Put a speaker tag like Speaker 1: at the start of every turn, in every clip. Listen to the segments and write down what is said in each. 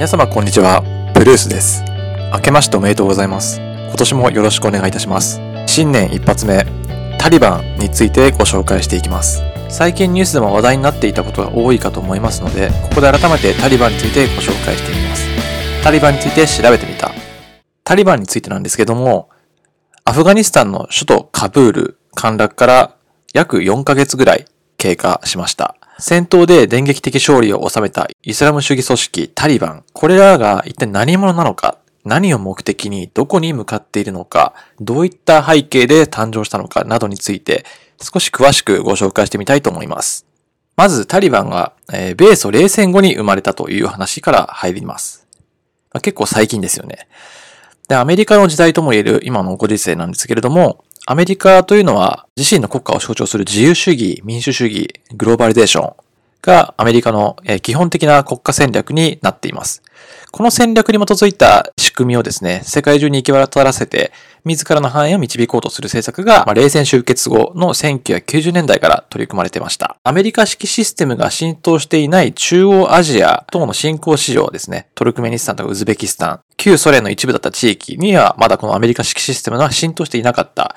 Speaker 1: 皆様こんにちは、ブルースです。明けましておめでとうございます。今年もよろしくお願いいたします。新年一発目、タリバンについてご紹介していきます。最近ニュースでも話題になっていたことが多いかと思いますので、ここで改めてタリバンについてご紹介してみます。タリバンについて調べてみた。タリバンについてなんですけども、アフガニスタンの首都カブール陥落から約4ヶ月ぐらい経過しました。戦闘で電撃的勝利を収めたイスラム主義組織タリバン。これらが一体何者なのか、何を目的にどこに向かっているのか、どういった背景で誕生したのか？などについて少し詳しくご紹介してみたいと思います。まずタリバンが、えー米ソ冷戦後に生まれたという話から入ります。まあ結構最近ですよね。で、アメリカの時代とも言える今のご時世なんですけれども、アメリカというのは自身の国家を象徴する自由主義、民主主義、グローバリゼーションがアメリカの基本的な国家戦略になっています。この戦略に基づいた仕組みをですね、世界中に行き渡らせて、自らの範囲を導こうとする政策が、まあ冷戦終結後の1990年代から取り組まれていました。アメリカ式システムが浸透していない中央アジア等の新興市場ですね、トルクメニスタンとかウズベキスタン、旧ソ連の一部だった地域にはまだこのアメリカ式システムが浸透していなかった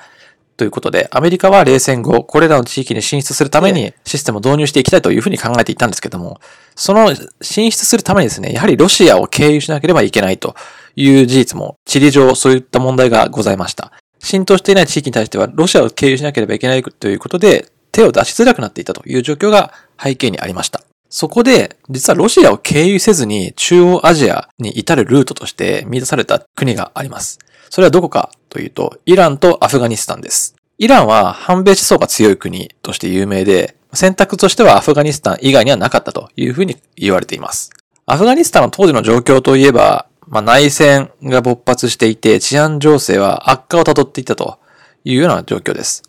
Speaker 1: ということで、アメリカは冷戦後、これらの地域に進出するためにシステムを導入していきたいというふうに考えていたんですけども、その進出するためにですね、やはりロシアを経由しなければいけないという事実も、地理上そういった問題がございました。浸透していない地域に対しては、ロシアを経由しなければいけないということで、手を出しづらくなっていたという状況が背景にありました。そこで、実はロシアを経由せずに中央アジアに至るルートとして見出された国があります。それはどこかというと、イランとアフガニスタンです。イランは反米思想が強い国として有名で、選択としてはアフガニスタン以外にはなかったというふうに言われています。アフガニスタンの当時の状況といえば、まあ、内戦が勃発していて治安情勢は悪化をたどっていたというような状況です。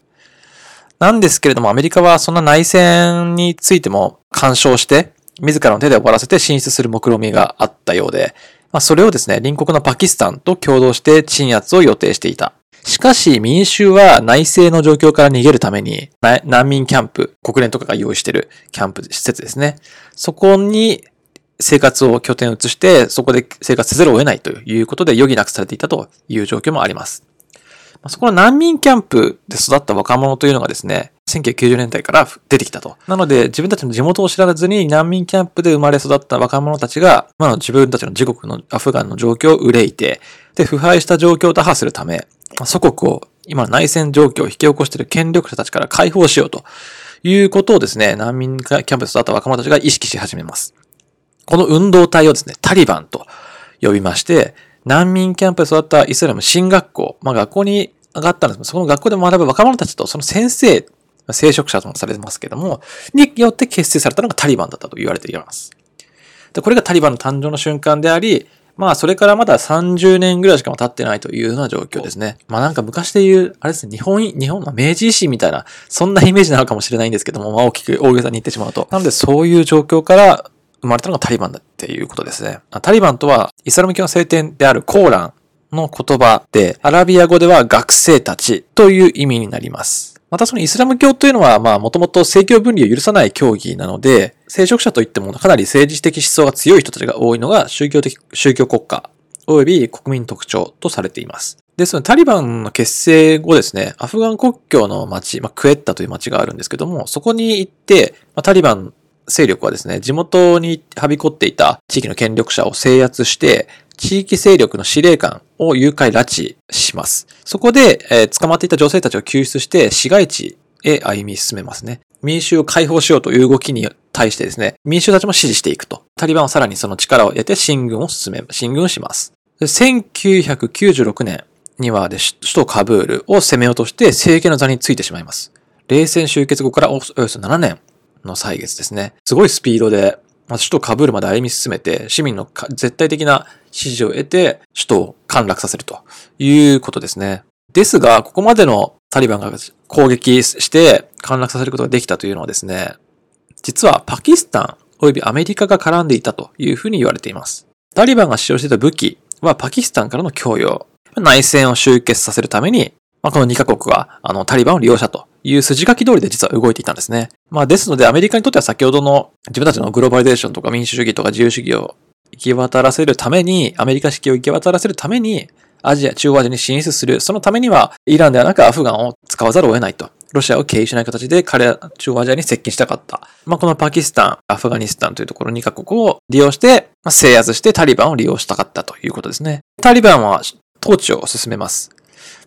Speaker 1: なんですけれども、アメリカはそんな内戦についても干渉して、自らの手で終わらせて進出する目論みがあったようで、まあ、それをですね、隣国のパキスタンと共同して鎮圧を予定していた。しかし民衆は内政の状況から逃げるために難民キャンプ、国連とかが用意しているキャンプ施設ですね。そこに生活を拠点を移して、そこで生活せざるを得ないということで余儀なくされていたという状況もあります。そこの難民キャンプで育った若者というのがですね、1990年代から出てきたと。なので、自分たちの地元を知らずに難民キャンプで生まれ育った若者たちが、まあ、自分たちの自国のアフガンの状況を憂いて、で、腐敗した状況を打破するため、祖国を、今の内戦状況を引き起こしている権力者たちから解放しようということをですね、難民キャンプで育った若者たちが意識し始めます。この運動体をですね、タリバンと呼びまして、難民キャンプで育ったイスラム新学校、まあ学校に上がったんですけど、その学校で学ぶ若者たちとその先生、聖職者ともされてますけども、によって結成されたのがタリバンだったと言われています。で、これがタリバンの誕生の瞬間であり、まあ、それからまだ30年ぐらいしかも経ってないというような状況ですね。まあなんか昔で言う、あれですね、日本、日本、まあ明治維新みたいな、そんなイメージなのかもしれないんですけども、まあ大きく大げさに言ってしまうと。なのでそういう状況から生まれたのがタリバンだっていうことですね。タリバンとは、イスラム教の聖典であるコーランの言葉で、アラビア語では学生たちという意味になります。またそのイスラム教というのは、まあもともと政教分離を許さない教義なので、聖職者といってもかなり政治的思想が強い人たちが多いのが宗教的、宗教国家及び国民特徴とされています。ですので、タリバンの結成後ですね、アフガン国境の町、まあ、クエッタという町があるんですけども、そこに行って、まあ、タリバン勢力はですね、地元にはびこっていた地域の権力者を制圧して、地域勢力の司令官を誘拐拉致します。そこで、えー捕まっていた女性たちを救出して市街地へ歩み進めますね。民衆を解放しようという動きに対してですね、民衆たちも支持していくと。タリバンはさらにその力を得て進軍を進め、進軍します。1996年にはで首都カブールを攻めようとして政権の座についてしまいます。冷戦終結後からおよそ7年の歳月ですね。すごいスピードで、まあ、首都カブールまで歩み進めて、市民の絶対的な支持を得て、首都を陥落させるということですね。ですが、ここまでのタリバンが攻撃して陥落させることができたというのはですね、実はパキスタン及びアメリカが絡んでいたというふうに言われています。タリバンが使用していた武器はパキスタンからの供与。内戦を終結させるために、まあ、この2カ国はあのタリバンを利用したという筋書き通りで実は動いていたんですね。まあですのでアメリカにとっては先ほどの自分たちのグローバリゼーションとか民主主義とか自由主義を行き渡らせるために、アメリカ式を行き渡らせるために、アジア、中央アジアに進出する。そのためには、イランではなくアフガンを使わざるを得ないと。ロシアを経由しない形で彼ら中央アジアに接近したかった。まあ、このパキスタン、アフガニスタンというところ2カ国を利用して、制圧してタリバンを利用したかったということですね。タリバンは統治を進めます。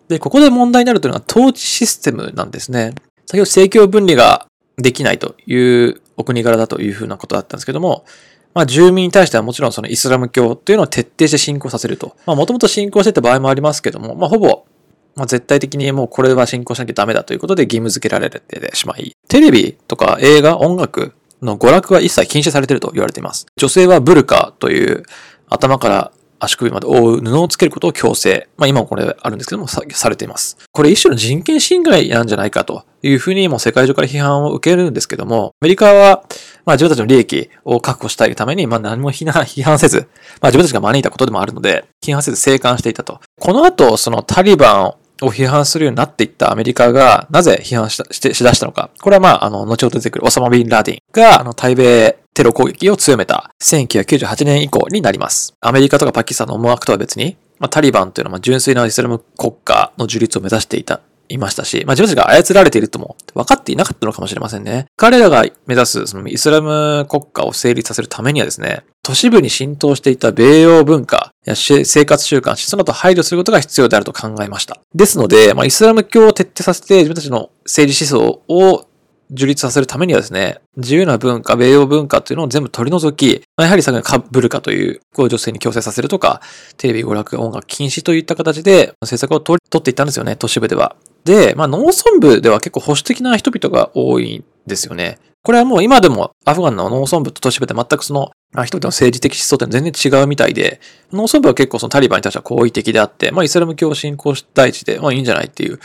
Speaker 1: で、ここで問題になるというのは統治システムなんですね。先ほど政教分離ができないというお国柄だというふうなことだったんですけども、まあ住民に対してはもちろんそのイスラム教っていうのを徹底して信仰させると。まあもともと信仰してた場合もありますけども、まあほぼ、まあ絶対的にもうこれは信仰しなきゃダメだということで義務付けられてしまい、テレビとか映画、音楽の娯楽は一切禁止されていると言われています。女性はブルカという頭から足首まで覆う布をつけることを強制。まあ今もこれあるんですけども、さされています。これ一種の人権侵害なんじゃないかというふうにもう世界中から批判を受けるんですけども、アメリカは、まあ自分たちの利益を確保したいために、まあ何も 批判せず、まあ自分たちが招いたことでもあるので、批判せず静観していたと。この後、そのタリバンを批判するようになっていったアメリカが、なぜ批判ししてしだしたのか。これはまあ、あの、後ほど出てくるオサマ・ビン・ラディンが、あの、対米テロ攻撃を強めた1998年以降になります。アメリカとかパキスタンの思惑とは別に、まあ、タリバンというのは純粋なイスラム国家の樹立を目指していたいましたし、まあ、自分たちが操られているとも分かっていなかったのかもしれませんね。彼らが目指すそのイスラム国家を成立させるためにはですね、都市部に浸透していた米欧文化や生活習慣、そのと配慮することが必要であると考えました。ですので、まあ、イスラム教を徹底させて自分たちの政治思想を樹立させるためにはですね、自由な文化、米欧文化というのを全部取り除き、まあ、やはりさっきのカブルカという、こう女性に強制させるとか、テレビ、娯楽、音楽禁止といった形で政策を取っていったんですよね、都市部では。で、まあ農村部では結構保守的な人々が多いんですよね。これはもう今でもアフガンの農村部と都市部で全くその、まあ、人々の政治的思想って全然違うみたいで、農村部は結構そのタリバンに対しては好意的であって、まあイスラム教を信仰したい地で、まあいいんじゃないっていう。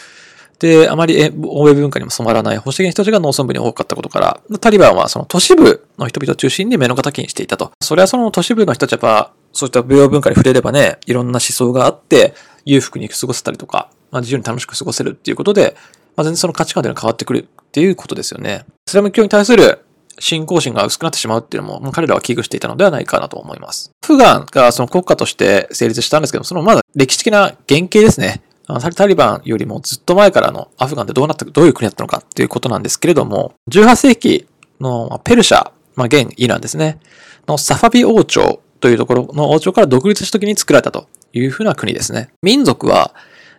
Speaker 1: で、あまり欧米文化にも染まらない保守的な人たちが農村部に多かったことから、タリバンはその都市部の人々を中心に目の敵にしていたと。それはその都市部の人たちは、そういった美容文化に触れればね、いろんな思想があって、裕福に過ごせたりとか、まあ、自由に楽しく過ごせるっていうことで、まあ、全然その価値観というのは変わってくるっていうことですよね。イスラム教に対する信仰心が薄くなってしまうっていうのも、彼らは危惧していたのではないかなと思います。アフガンがその国家として成立したんですけども、そのまだ歴史的な原型ですね。タリバンよりもずっと前からのアフガンってどうなった、どういう国だったのかっていうことなんですけれども、18世紀のペルシャ、まあ、現イランですね、のサファビ王朝というところの王朝から独立した時に作られたというふうな国ですね。民族は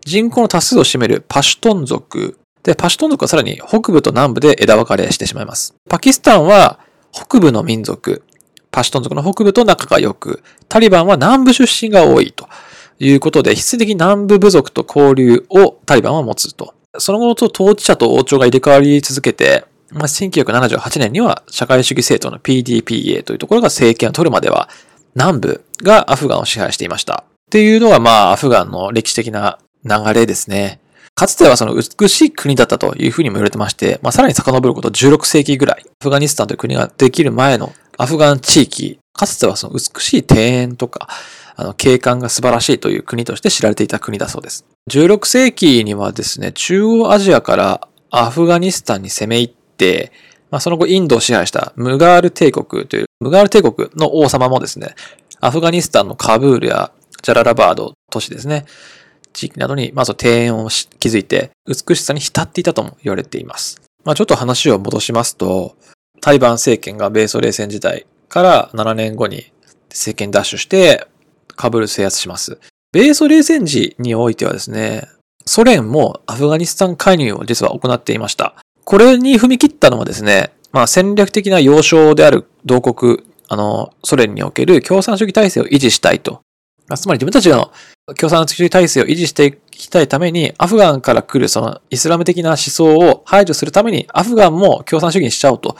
Speaker 1: 人口の多数を占めるパシュトン族。で、パシュトン族はさらに北部と南部で枝分かれしてしまいます。パキスタンは北部の民族。パシュトン族の北部と仲が良く、タリバンは南部出身が多いということで、必然的に南部部族と交流をタリバンは持つと。その後、統治者と王朝が入れ替わり続けて、まあ、1978年には社会主義政党の PDPA というところが政権を取るまでは、南部がアフガンを支配していました。っていうのが、まあ、アフガンの歴史的な流れですね。かつてはその美しい国だったというふうにも言われてまして、まあ、さらに遡ること16世紀ぐらい、アフガニスタンという国ができる前のアフガン地域、かつてはその美しい庭園とか、あの、景観が素晴らしいという国として知られていた国だそうです。16世紀にはですね、中央アジアからアフガニスタンに攻め入って、まあ、その後インドを支配したムガール帝国という、ムガール帝国の王様もですね、アフガニスタンのカブールやジャララバード都市ですね、地域などに、まず庭園を築いて、美しさに浸っていたとも言われています。まあちょっと話を戻しますと、タリバン政権が米ソ冷戦時代から7年後に政権奪取して、カブール制圧します。米ソ冷戦時においてはですね、ソ連もアフガニスタン介入を実は行っていました。これに踏み切ったのはですね、まあ戦略的な要衝である同国、あの、ソ連における共産主義体制を維持したいとつまり自分たちの共産主義体制を維持していきたいために、アフガンから来るそのイスラム的な思想を排除するために、アフガンも共産主義にしちゃおうと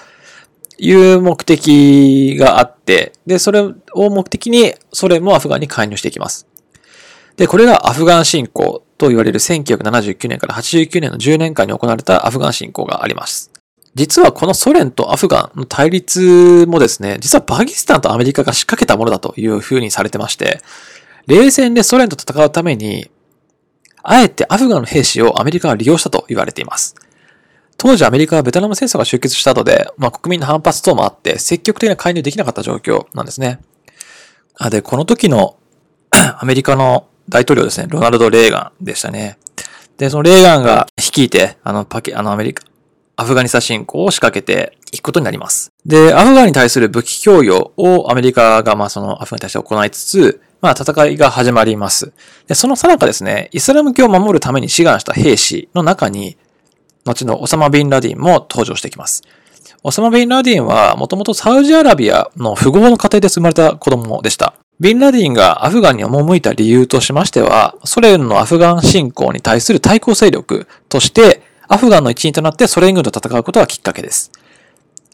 Speaker 1: いう目的があって、で、それを目的にソ連もアフガンに介入していきます。で、これがアフガン侵攻と言われる1979年から89年の10年間に行われたアフガン侵攻があります。実はこのソ連とアフガンの対立もですね、実はパキスタンとアメリカが仕掛けたものだという風にされてまして、冷戦でソ連と戦うために、あえてアフガンの兵士をアメリカが利用したと言われています。当時アメリカはベトナム戦争が終結した後で、まあ、国民の反発等もあって、積極的な介入できなかった状況なんですね。あ、で、この時の アメリカの大統領ですね、ロナルド・レーガンでしたね。で、そのレーガンが率いて、あの、パキ、あの、アメリカ、アフガニスタン侵攻を仕掛けていくことになります。で、アフガンに対する武器供与をアメリカが、まあ、そのアフガンに対して行いつつ、まあ、戦いが始まります。で、そのさなかですね、イスラム教を守るために志願した兵士の中に、後のオサマ・ビン・ラディンも登場してきます。オサマ・ビン・ラディンは、もともとサウジアラビアの富豪の家庭で生まれた子供でした。ビンラディンがアフガンに赴いた理由としましては、ソ連のアフガン侵攻に対する対抗勢力として、アフガンの一員となってソ連軍と戦うことがきっかけです。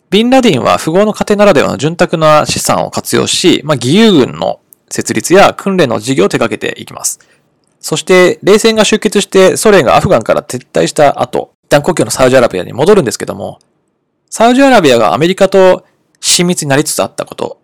Speaker 1: ビンラディンは富豪の家庭ならではの潤沢な資産を活用し、まあ、義勇軍の設立や訓練の事業を手掛けていきます。そして、冷戦が終結してソ連がアフガンから撤退した後、一旦故郷のサウジアラビアに戻るんですけども、サウジアラビアがアメリカと親密になりつつあったこと、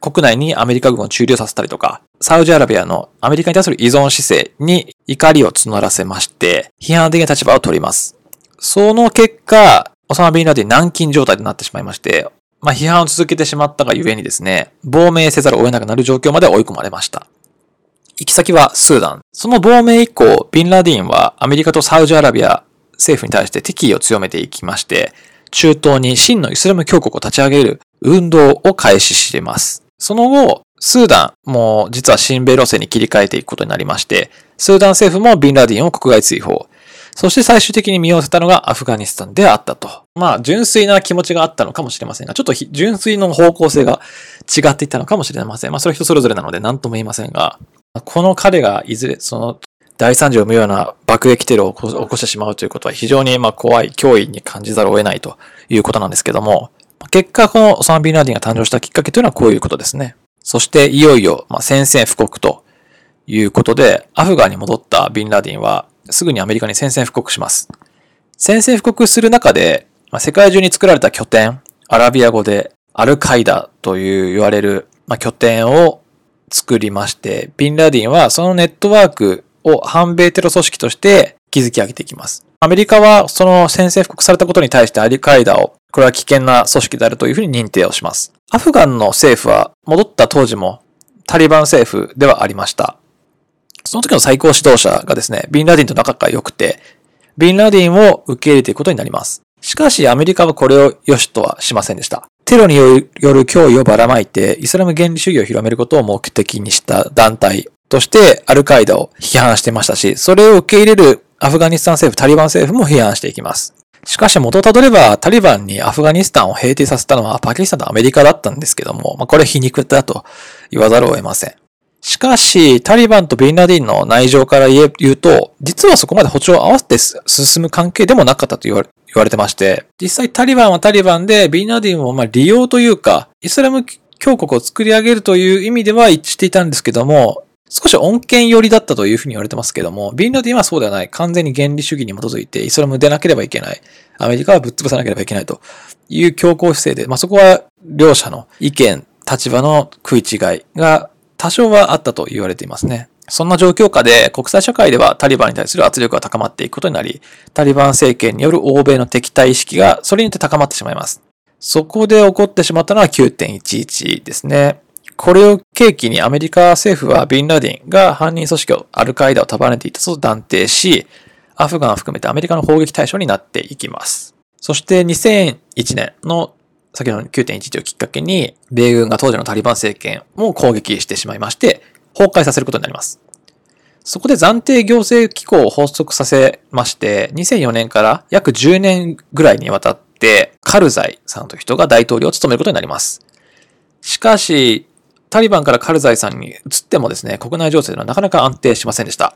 Speaker 1: 国内にアメリカ軍を駐留させたりとか、サウジアラビアのアメリカに対する依存姿勢に怒りを募らせまして、批判的な立場を取ります。その結果、オサマ・ビンラディ軟禁状態となってしまいまして、まあ、批判を続けてしまったがゆえにですね、亡命せざるを得なくなる状況まで追い込まれました。行き先はスーダン。その亡命以降、ビンラディンはアメリカとサウジアラビア政府に対して敵意を強めていきまして、中東に真のイスラム教国を立ち上げる運動を開始しています。その後、スーダンも実は親米路線に切り替えていくことになりまして、スーダン政府もビンラディンを国外追放。そして最終的に身を寄せたのがアフガニスタンであったと。まあ、純粋な気持ちがあったのかもしれませんが、ちょっと純粋の方向性が違っていったのかもしれません。まあ、それは人それぞれなので何とも言いませんが、この彼がいずれ、その、大惨事を生むような爆撃テロを起こしてしまうということは非常にま怖い、脅威に感じざるを得ないということなんですけども、結果、このオサマ・ビンラディンが誕生したきっかけというのはこういうことですね。そして、いよいよ、まあ、宣戦布告ということで、アフガンに戻ったビンラディンは、すぐにアメリカに宣戦布告します。宣戦布告する中で、ま、世界中に作られた拠点、アラビア語でアルカイダという言われる、ま、拠点を作りまして、ビンラディンはそのネットワークを反米テロ組織として築き上げていきます。アメリカはその宣戦布告されたことに対してアルカイダを、これは危険な組織であるというふうに認定をします。アフガンの政府は戻った当時もタリバン政府ではありました。その時の最高指導者がですね、ビンラディンと仲が良くて、ビンラディンを受け入れていくことになります。しかしアメリカはこれを良しとはしませんでした。テロによる脅威をばらまいて、イスラム原理主義を広めることを目的にした団体としてアルカイダを批判してましたし、それを受け入れるアフガニスタン政府、タリバン政府も批判していきます。しかし元をたどれば、タリバンにアフガニスタンを平定させたのはパキスタンとアメリカだったんですけども、まあ、これ皮肉だと言わざるを得ません。しかし、タリバンとビンラディンの内情から言うと、実はそこまで歩調を合わせて進む関係でもなかったと言われ言われてまして、実際タリバンはタリバンで、ビンラディンをまあ利用というか、イスラム教国を作り上げるという意味では一致していたんですけども、少し恩恵寄りだったというふうに言われてますけども、ビンラディンはそうではない。完全に原理主義に基づいてイスラムでなければいけない。アメリカはぶっ潰さなければいけないという強硬姿勢で、まあ、そこは両者の意見、立場の食い違いが多少はあったと言われていますね。そんな状況下で国際社会ではタリバンに対する圧力が高まっていくことになり、タリバン政権による欧米の敵対意識がそれによって高まってしまいます。そこで起こってしまったのは9.11ですね。これを契機にアメリカ政府はビンラディンが犯人組織をアルカイダを束ねていたと断定し、アフガンを含めてアメリカの砲撃対象になっていきます。そして2001年の先ほどの9.11をきっかけに、米軍が当時のタリバン政権を攻撃してしまいまして、崩壊させることになります。そこで暫定行政機構を発足させまして、2004年から約10年ぐらいにわたって、カルザイさんという人が大統領を務めることになります。しかし、タリバンからカルザイさんに移ってもですね、国内情勢ではなかなか安定しませんでした。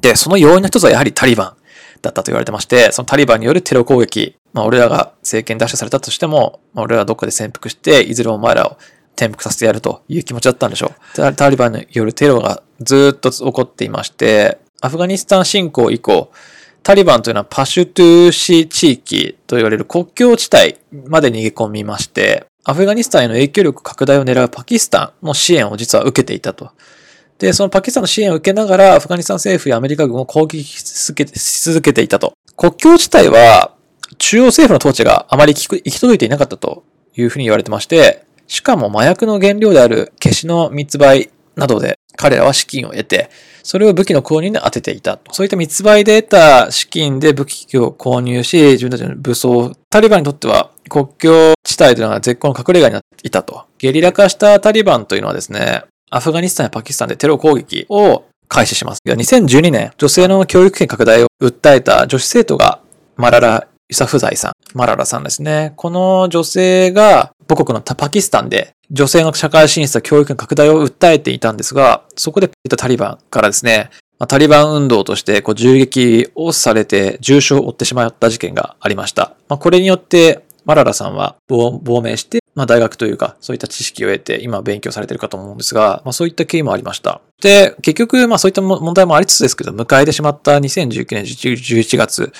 Speaker 1: で、その要因の一つはやはりタリバンだったと言われてまして、そのタリバンによるテロ攻撃、まあ俺らが政権奪取されたとしても、まあ、俺らはどっかで潜伏して、いずれお前らを転覆させてやるという気持ちだったんでしょう。タリバンによるテロがずっと起こっていまして、アフガニスタン侵攻以降、タリバンというのはパシュトゥーシー地域と言われる国境地帯まで逃げ込みまして、アフガニスタンへの影響力拡大を狙うパキスタンの支援を実は受けていたと。で、そのパキスタンの支援を受けながら、アフガニスタン政府やアメリカ軍を攻撃し続けて続けていたと。国境自体は、中央政府の統治があまり行き届いていなかったというふうに言われてまして、しかも麻薬の原料である消しの密売などで彼らは資金を得て、それを武器の購入に当てていた。そういった密売で得た資金で武器を購入し、自分たちの武装、タリバンにとっては国境地帯というのが絶好の隠れ家になっていたと。ゲリラ化したタリバンというのはですね、アフガニスタンやパキスタンでテロ攻撃を開始します。2012年、女性の教育権拡大を訴えた女子生徒がマララ・ユサフザイさん、マララさんですね。この女性が母国のパキスタンで女性の社会進出や教育の拡大を訴えていたんですが、そこでタリバンからですね、タリバン運動としてこう銃撃をされて重傷を負ってしまった事件がありました。まあ、これによってマララさんは亡命して、まあ、大学というか、そういった知識を得て、今勉強されているかと思うんですが、まあ、そういった経緯もありました。で、結局、まあ、そういった問題もありつつですけど、迎えてしまった2019年11月、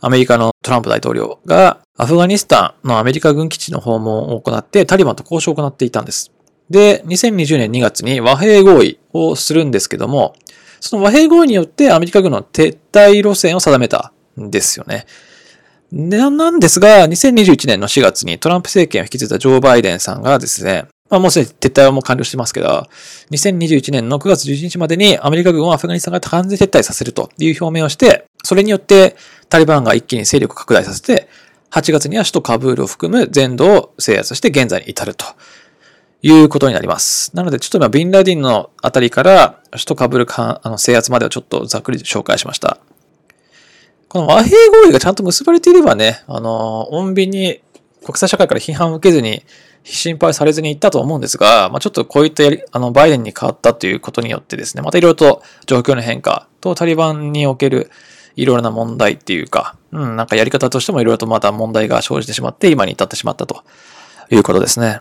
Speaker 1: アメリカのトランプ大統領がアフガニスタンのアメリカ軍基地の訪問を行ってタリバンと交渉を行っていたんです。で、2020年2月に和平合意をするんですけども、その和平合意によってアメリカ軍の撤退路線を定めたんですよね。なんですが、2021年の4月にトランプ政権を引き継いだジョー・バイデンさんがですね、まあもうすでに撤退はもう完了してますけど、2021年の9月11日までにアメリカ軍をアフガニスタンが完全撤退させるという表明をして、それによってタリバンが一気に勢力拡大させて、8月には首都カブールを含む全土を制圧して現在に至るということになります。なのでちょっと今、ビンラディンのあたりから首都カブールあの制圧まではちょっとざっくり紹介しました。この和平合意がちゃんと結ばれていればね、あの、穏便に国際社会から批判を受けずに、心配されずにいったと思うんですが、まあ、ちょっとこういったやり、あの、バイデンに変わったということによってですね、またいろいろと状況の変化とタリバンにおけるいろいろな問題っていうか、うん、なんかやり方としてもいろいろとまた問題が生じてしまって、今に至ってしまったということですね。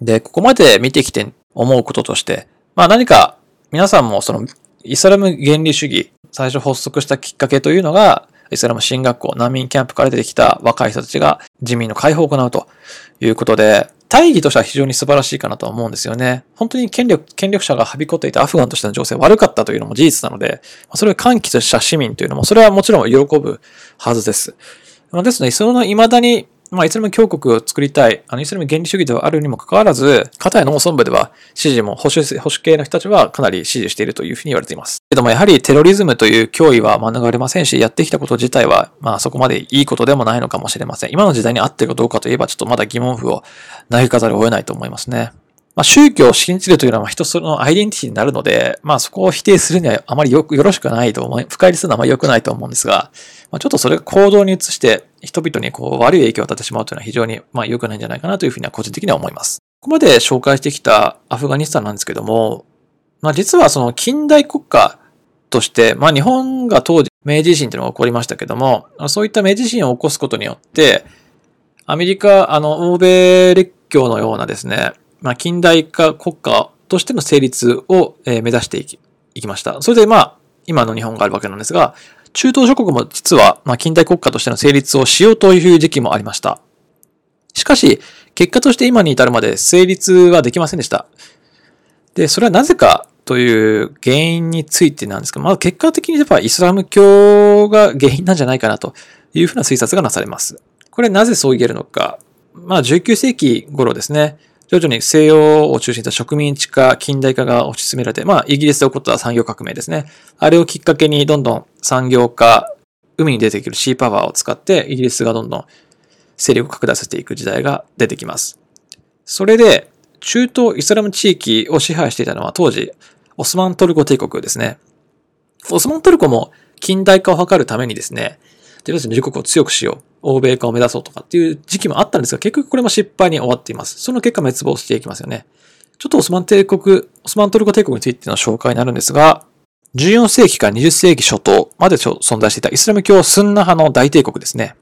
Speaker 1: で、ここまで見てきて思うこととして、まあ何か皆さんもそのイスラム原理主義、最初発足したきっかけというのが、イスラム進学校、難民キャンプから出てきた若い人たちが人民の解放を行うということで、大義としては非常に素晴らしいかなと思うんですよね。本当に権力、権力者がはびこっていたアフガンとしての情勢悪かったというのも事実なので、それを歓喜とした市民というのも、それはもちろん喜ぶはずです。ですので、その未だにまあ、イスラム教国を作りたい、あの、イスラム原理主義ではあるにもかかわらず、片や農村部では支持も保守、保守系の人たちはかなり支持しているというふうに言われています。けども、やはりテロリズムという脅威は免れませんし、やってきたこと自体は、まあ、そこまでいいことでもないのかもしれません。今の時代に合ってるかどうかといえば、ちょっとまだ疑問符を投げかざるを得ないと思いますね。まあ、宗教を信じるというのは人そのアイデンティティになるので、まあそこを否定するにはあまりよく、よろしくないと思い、深入りするのはあまり良くないと思うんですが、まあ、ちょっとそれが行動に移して人々にこう悪い影響を与えてしまうというのは非常にまあ良くないんじゃないかなというふうには個人的には思います。ここまで紹介してきたアフガニスタンなんですけども、まあ実はその近代国家として、まあ日本が当時明治維新というのが起こりましたけども、そういった明治維新を起こすことによって、アメリカ、あの、欧米列強のようなですね、まあ近代化国家としての成立をえ目指していきいきました。それでまあ、今の日本があるわけなんですが、中東諸国も実は、まあ、近代国家としての成立をしようという時期もありました。しかし、結果として今に至るまで成立はできませんでした。で、それはなぜかという原因についてなんですけど、まあ結果的に言えばイスラム教が原因なんじゃないかなというふうな推察がなされます。これなぜそう言えるのか。まあ19世紀頃ですね。徐々に西洋を中心とした植民地化、近代化が推し進められて、まあ、イギリスで起こった産業革命ですね。あれをきっかけにどんどん産業化、海に出てくるシーパワーを使って、イギリスがどんどん勢力を拡大させていく時代が出てきます。それで、中東イスラム地域を支配していたのは当時、オスマントルコ帝国ですね。オスマントルコも近代化を図るためにですね、自分たちの自国を強くしよう。欧米化を目指そうとかっていう時期もあったんですが、結局これも失敗に終わっています。その結果滅亡していきますよね。ちょっとオスマン帝国、オスマントルコ帝国についての紹介になるんですが、14世紀から20世紀初頭まで存在していたイスラム教スンナ派の大帝国ですね。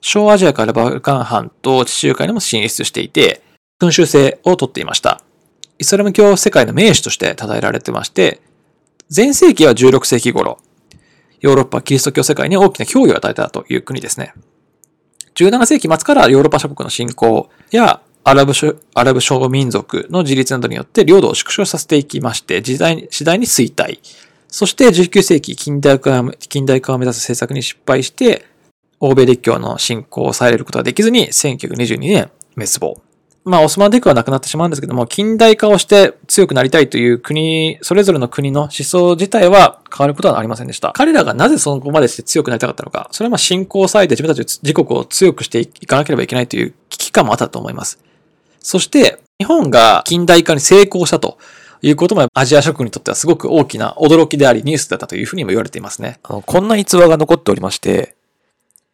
Speaker 1: 小アジアからバルカン半島地中海にも進出していて、君主制をとっていました。イスラム教世界の名手として称えられてまして、前世紀は16世紀頃、ヨーロッパキリスト教世界に大きな脅威を与えたという国ですね。17世紀末からヨーロッパ諸国の侵攻やアラブアラブ諸民族の自立などによって領土を縮小させていきまして、時代次第に衰退。そして19世紀近代化近代化を目指す政策に失敗して、欧米列強の侵攻を抑えることができずに1922年滅亡。まあ、オスマン帝国はなくなってしまうんですけども、近代化をして強くなりたいという国、それぞれの国の思想自体は変わることはありませんでした。彼らがなぜそこまでして強くなりたかったのか、それはまあ信仰さえて自分たち自国を強くしていかなければいけないという危機感もあったと思います。そして、日本が近代化に成功したということもアジア諸国にとってはすごく大きな驚きでありニュースだったというふうにも言われていますね。
Speaker 2: あのこんな逸話が残っておりまして、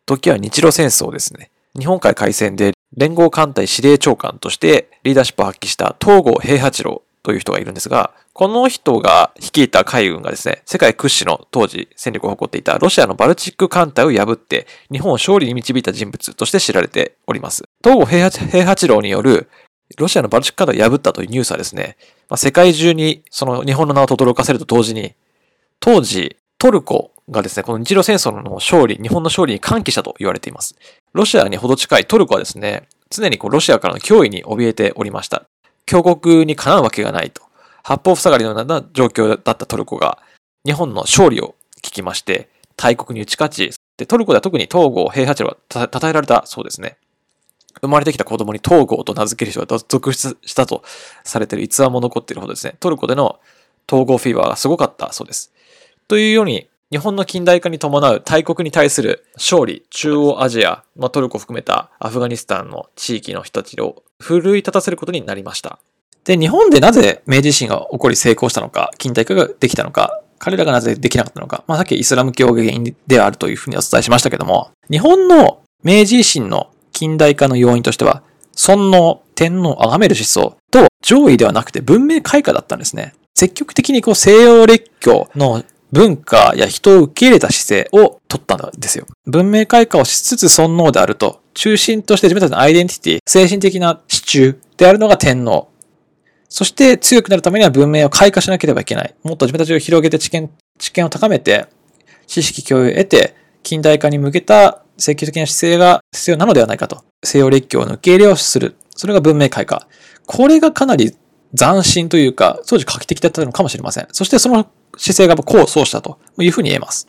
Speaker 2: 時は日露戦争ですね。日本海海戦で連合艦隊司令長官としてリーダーシップを発揮した東郷平八郎という人がいるんですが、この人が率いた海軍がですね、世界屈指の当時戦力を誇っていたロシアのバルチック艦隊を破って日本を勝利に導いた人物として知られております。東郷平八郎によるロシアのバルチック艦隊を破ったというニュースはですね、まあ、世界中にその日本の名を轟かせると同時に、当時トルコがですね、この日露戦争の勝利、日本の勝利に歓喜したと言われています。ロシアにほど近いトルコはですね、常にこうロシアからの脅威に怯えておりました。強国にかなうわけがないと。八方塞がりのような状況だったトルコが、日本の勝利を聞きまして、大国に打ち勝ち、でトルコでは特に東郷平八郎が称えられたそうですね。生まれてきた子供に東郷と名付ける人が続出したとされている逸話も残っているほどですね、トルコでの統合フィーバーがすごかったそうです。というように、日本の近代化に伴う大国に対する勝利、中央アジア、まあ、トルコを含めたアフガニスタンの地域の人たちを奮い立たせることになりました。で、日本でなぜ明治維新が起こり成功したのか、近代化ができたのか、彼らがなぜできなかったのか、まあ、さっきイスラム教が原因であるというふうにお伝えしましたけども、日本の明治維新の近代化の要因としては、尊王、天皇を崇める思想と上位ではなくて文明開化だったんですね。積極的にこう西洋列強の文化や人を受け入れた姿勢を取ったんですよ。文明開化をしつつ尊皇であると、中心として自分たちのアイデンティティ、精神的な支柱であるのが天皇。そして強くなるためには文明を開化しなければいけない。もっと自分たちを広げて知見、知見を高めて、知識共有を得て、近代化に向けた積極的な姿勢が必要なのではないかと。西洋列強の受け入れをする。それが文明開化。これがかなり斬新というか、当時画期的だったのかもしれません。そしてその姿勢が功を奏したというふうに言えます。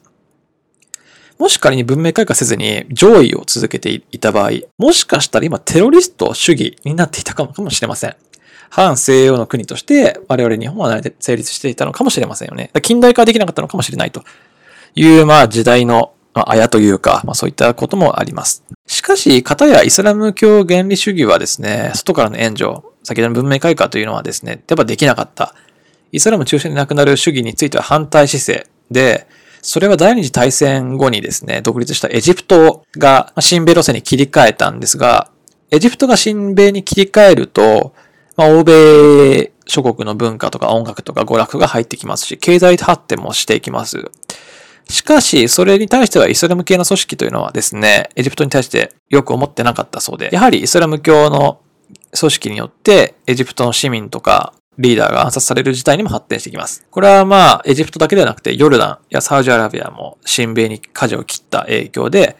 Speaker 2: もし仮に文明開化せずに上位を続けていた場合、もしかしたら今テロリスト主義になっていたかもしれません。反西洋の国として我々日本は成立していたのかもしれませんよね。近代化できなかったのかもしれないという、まあ時代の、まあ、あやというか、まあそういったこともあります。しかし、片やイスラム教原理主義はですね、外からの援助、先ほどの文明開化というのはですね、やっぱできなかった。イスラム中心でなくなる主義については反対姿勢で、それは第二次大戦後にですね、独立したエジプトが親米路線に切り替えたんですが、エジプトが親米に切り替えると、まあ、欧米諸国の文化とか音楽とか娯楽が入ってきますし、経済発展もしていきます。しかし、それに対してはイスラム系の組織というのはですね、エジプトに対してよく思ってなかったそうで、やはりイスラム教の組織によってエジプトの市民とかリーダーが暗殺される事態にも発展してきます。これはまあ、エジプトだけではなくて、ヨルダンやサウジアラビアも親米に舵を切った影響で、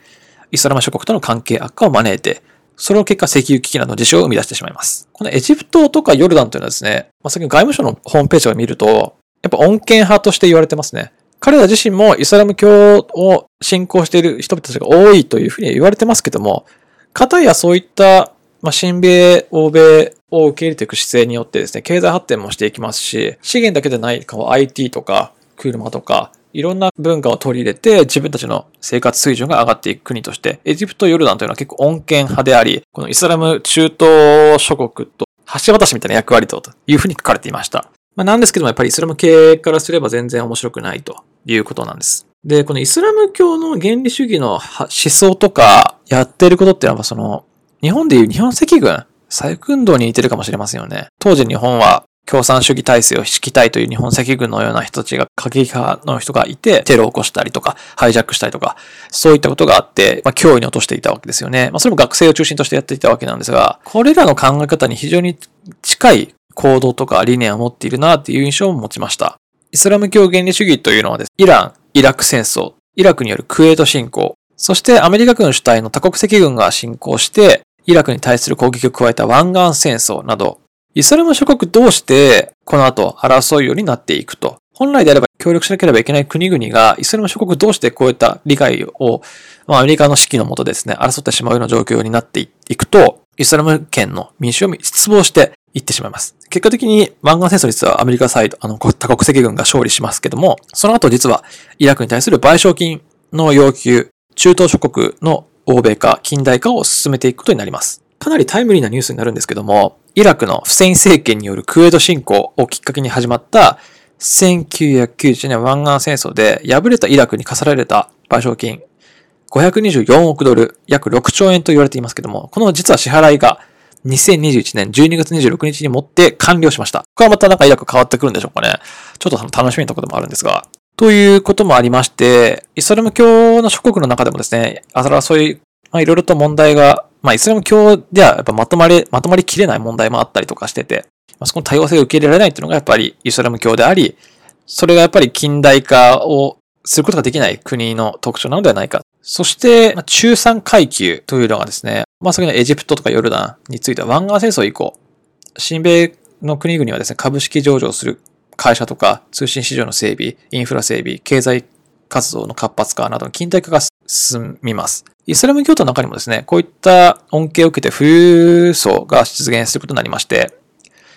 Speaker 2: イスラム諸国との関係悪化を招いて、その結果石油危機などの事象を生み出してしまいます。このエジプトとかヨルダンというのはですね、まあ、先外務省のホームページを見ると、やっぱ恩恵派として言われてますね。彼ら自身もイスラム教を信仰している人々たちが多いというふうに言われてますけども、かたやそういったまあ、親米、欧米を受け入れていく姿勢によってですね、経済発展もしていきますし、資源だけでない、IT とか、車とか、いろんな文化を取り入れて自分たちの生活水準が上がっていく国として、エジプト、ヨルダンというのは結構恩恵派であり、このイスラム中東諸国と橋渡しみたいな役割というふうに書かれていました。まあ、なんですけども、やっぱりイスラム系からすれば全然面白くないということなんです。で、このイスラム教の原理主義の思想とかやっていることっていうのは、その、日本でいう日本赤軍、左翼運動に似てるかもしれませんよね。当時日本は共産主義体制を敷きたいという日本赤軍のような人たちが、過激派の人がいて、テロを起こしたりとか、ハイジャックしたりとか、そういったことがあって、まあ、脅威に落としていたわけですよね。まあ、それも学生を中心としてやっていたわけなんですが、これらの考え方に非常に近い行動とか理念を持っているなっていう印象を持ちました。イスラム教原理主義というのはです、イラン、イラク戦争、イラクによるクウェート侵攻、そしてアメリカ軍主体の多国籍軍が侵攻して、イラクに対する攻撃を加えた湾岸戦争など、イスラム諸国同士でこの後争うようになっていくと。本来であれば協力しなければいけない国々がイスラム諸国同士でこういった理解を、まあ、アメリカの指揮のもとですね、争ってしまうような状況になっていくと、
Speaker 1: イスラム圏の民主を失望していってしまいます。結果的に湾岸戦争実はアメリカサイド、あの、多国籍軍が勝利しますけども、その後実はイラクに対する賠償金の要求、中東諸国の欧米化、近代化を進めていくことになります。かなりタイムリーなニュースになるんですけども、イラクのフセイン政権によるクウェート侵攻をきっかけに始まった1990年湾岸戦争で敗れたイラクに課された賠償金524億ドル、約6兆円と言われていますけども、この実は支払いが2021年12月26日にもって完了しました。ここはまたなんかイラク変わってくるんでしょうかね。ちょっと楽しみなところでもあるんですが。ということもありまして、イスラム教の諸国の中でもですね、争い、まあいろいろと問題が、まあイスラム教ではやっぱまとまり、まとまりきれない問題もあったりとかしてて、まあ、そこの多様性を受け入れられないっていうのがやっぱりイスラム教であり、それがやっぱり近代化をすることができない国の特徴なのではないか。そして、まあ中産階級というのがですね、まあ、先のエジプトとかヨルダンについては湾岸戦争以降、新米の国々はですね、株式上場する会社とか通信市場の整備、インフラ整備、経済活動の活発化などの近代化が進みます。イスラム教徒の中にもですね、こういった恩恵を受けて富裕層が出現することになりまして、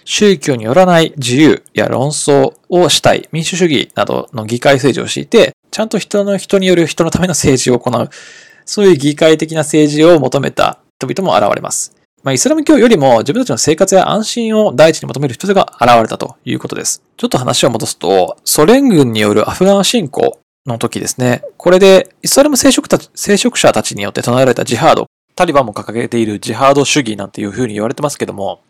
Speaker 1: 宗教によらない自由や論争をしたい民主主義などの議会政治を敷いて、ちゃんと人の人による人のための政治を行う、そういう議会的な政治を求めた人々も現れます。まあ、イスラム教よりも自分たちの生活や安心を第一に求める人が現れたということです。ちょっと話を戻すと、ソ連軍によるアフガン侵攻の時ですね、これでイスラム聖職たち聖職者たちによって唱えられたジハード、タリバンも掲げているジハード主義なんていう風に言われてますけども、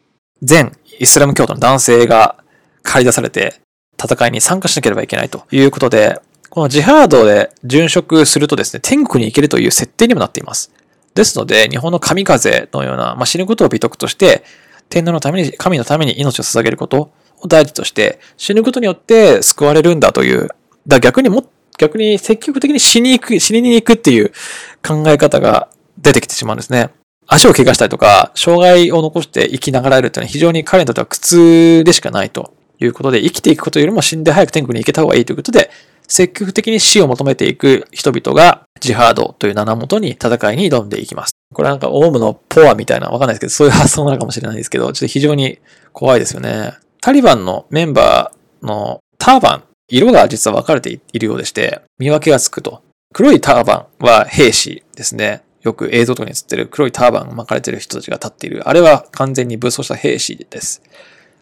Speaker 1: 全イスラム教徒の男性が駆り出されて戦いに参加しなければいけないということで、このジハードで殉職するとですね、天国に行けるという設定にもなっています。ですので、日本の神風のような、まあ、死ぬことを美徳として、天皇のために、神のために命を捧げることを大事として、死ぬことによって救われるんだという、だ逆にも、逆に積極的に死に行く、死にに行くっていう考え方が出てきてしまうんですね。足を怪我したりとか、障害を残して生きながらえるというのは非常に彼にとっては苦痛でしかないということで、生きていくことよりも死んで早く天国に行けた方がいいということで、積極的に死を求めていく人々がジハードという名のもとに戦いに挑んでいきます。これなんかオウムのポアみたいなわかんないですけど、そういう発想なのかもしれないですけど、ちょっと非常に怖いですよね。タリバンのメンバーのターバン、色が実は分かれているようでして、見分けがつくと。黒いターバンは兵士ですね。よく映像とかに映ってる黒いターバン巻かれてる人たちが立っている。あれは完全に武装した兵士です。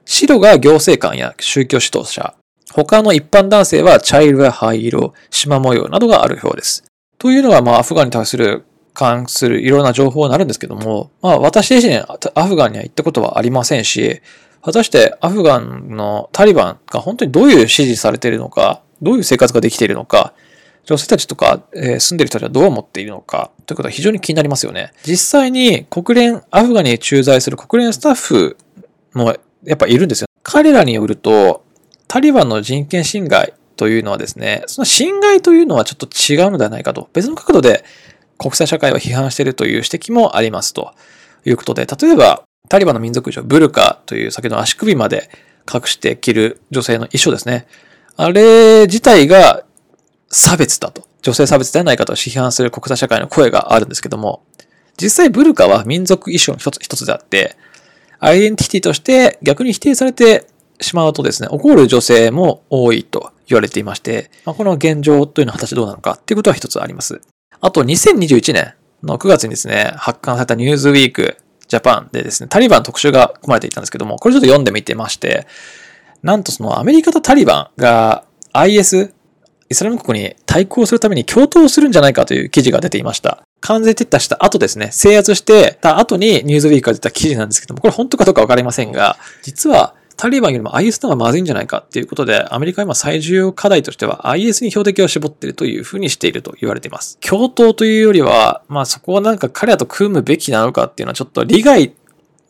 Speaker 1: 白が行政官や宗教指導者。他の一般男性は茶色や灰色、縞模様などがあるようです。というのが、まあ、アフガンに対する関するいろんな情報になるんですけども、まあ、私自身アフガンには行ったことはありませんし、果たしてアフガンのタリバンが本当にどういう支持されているのか、どういう生活ができているのか、女性たちとか、えー、住んでる人たちはどう思っているのか、ということは非常に気になりますよね。実際に国連、アフガンに駐在する国連スタッフもやっぱいるんですよ。彼らによると、タリバンの人権侵害というのはですね、その侵害というのはちょっと違うのではないかと。別の角度で国際社会を批判しているという指摘もありますということで、例えば、タリバンの民族衣装、ブルカという先の足首まで隠して着る女性の衣装ですね。あれ自体が差別だと。女性差別ではないかと批判する国際社会の声があるんですけども、実際ブルカは民族衣装の一つ一つであって、アイデンティティとして逆に否定されてしまうとですね、怒る女性も多いと言われていまして、まあ、この現状というのは果たしてどうなのかっていうことは一つあります。あと2021年の9月にですね、発刊されたニューズウィークジャパンでですね、タリバン特集が組まれていたんですけども、これちょっと読んでみてまして、なんとそのアメリカとタリバンが IS、イスラム国に対抗するために共闘するんじゃないかという記事が出ていました。完全撤退した後ですね、制圧してた後にニューズウィークが出た記事なんですけども、これ本当かどうかわかりませんが、実はタリバンよりも IS の方がまずいんじゃないかっていうことで、アメリカは今最重要課題としては IS に標的を絞っているというふうにしていると言われています。共闘というよりは、まあそこはなんか彼らと組むべきなのかっていうのはちょっと利害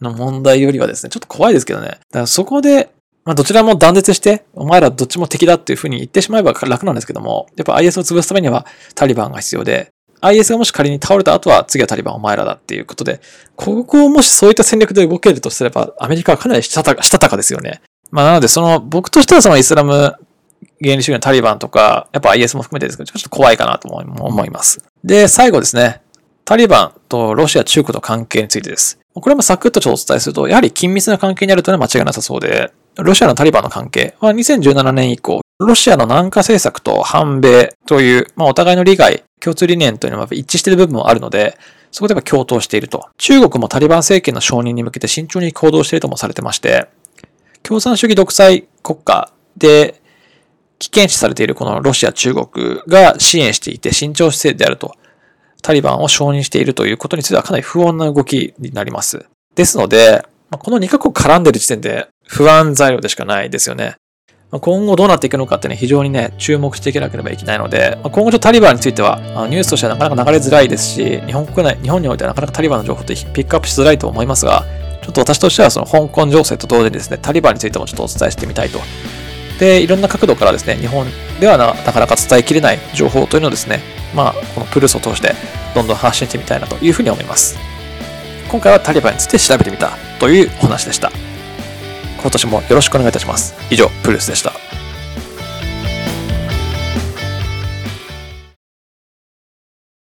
Speaker 1: の問題よりはですね、ちょっと怖いですけどね。だからそこで、まあどちらも断絶して、お前らどっちも敵だっていうふうに言ってしまえば楽なんですけども、やっぱ IS を潰すためにはタリバンが必要で、IS がもし仮に倒れた後は次はタリバンお前らだっていうことで、ここをもしそういった戦略で動けるとすれば、アメリカはかなりしたたか、したたかですよね。まあなのでその、僕としてはそのイスラム原理主義のタリバンとか、やっぱ IS も含めてですけど、ちょっと怖いかなと思います。で、最後ですね。
Speaker 2: タリバンとロシア、中国の関係についてです。これもサクッとちょっとお伝えすると、やはり緊密な関係にあるというのは間違いなさそうで、ロシアのタリバンの関係は2017年以降、ロシアの南下政策と反米という、まあ、お互いの利害、共通理念というのは一致している部分もあるので、そこでは共闘していると。中国もタリバン政権の承認に向けて慎重に行動しているともされてまして、共産主義独裁国家で危険視されているこのロシア、中国が支援していて慎重姿勢であると。タリバンを承認しているということについてはかなり不穏な動きになります。ですので、この2カ国絡んでる時点で不安材料でしかないですよね。今後どうなっていくのかってね、非常にね、注目していかなければいけないので、今後ちょっとタリバンについては、ニュースとしてはなかなか流れづらいですし、日本国内、日本においてはなかなかタリバンの情報ってピックアップしづらいと思いますが、ちょっと私としてはその香港情勢と同時にですね、タリバンについてもちょっとお伝えしてみたいと。で、いろんな角度からですね、日本ではなかなか伝えきれない情報というのをですね、まあ、このプルスを通してどんどん発信してみたいなというふうに思います。今回はタリバンについて調べてみたというお話でした。今年もよろしくお願いいたします。以上、プルスでした。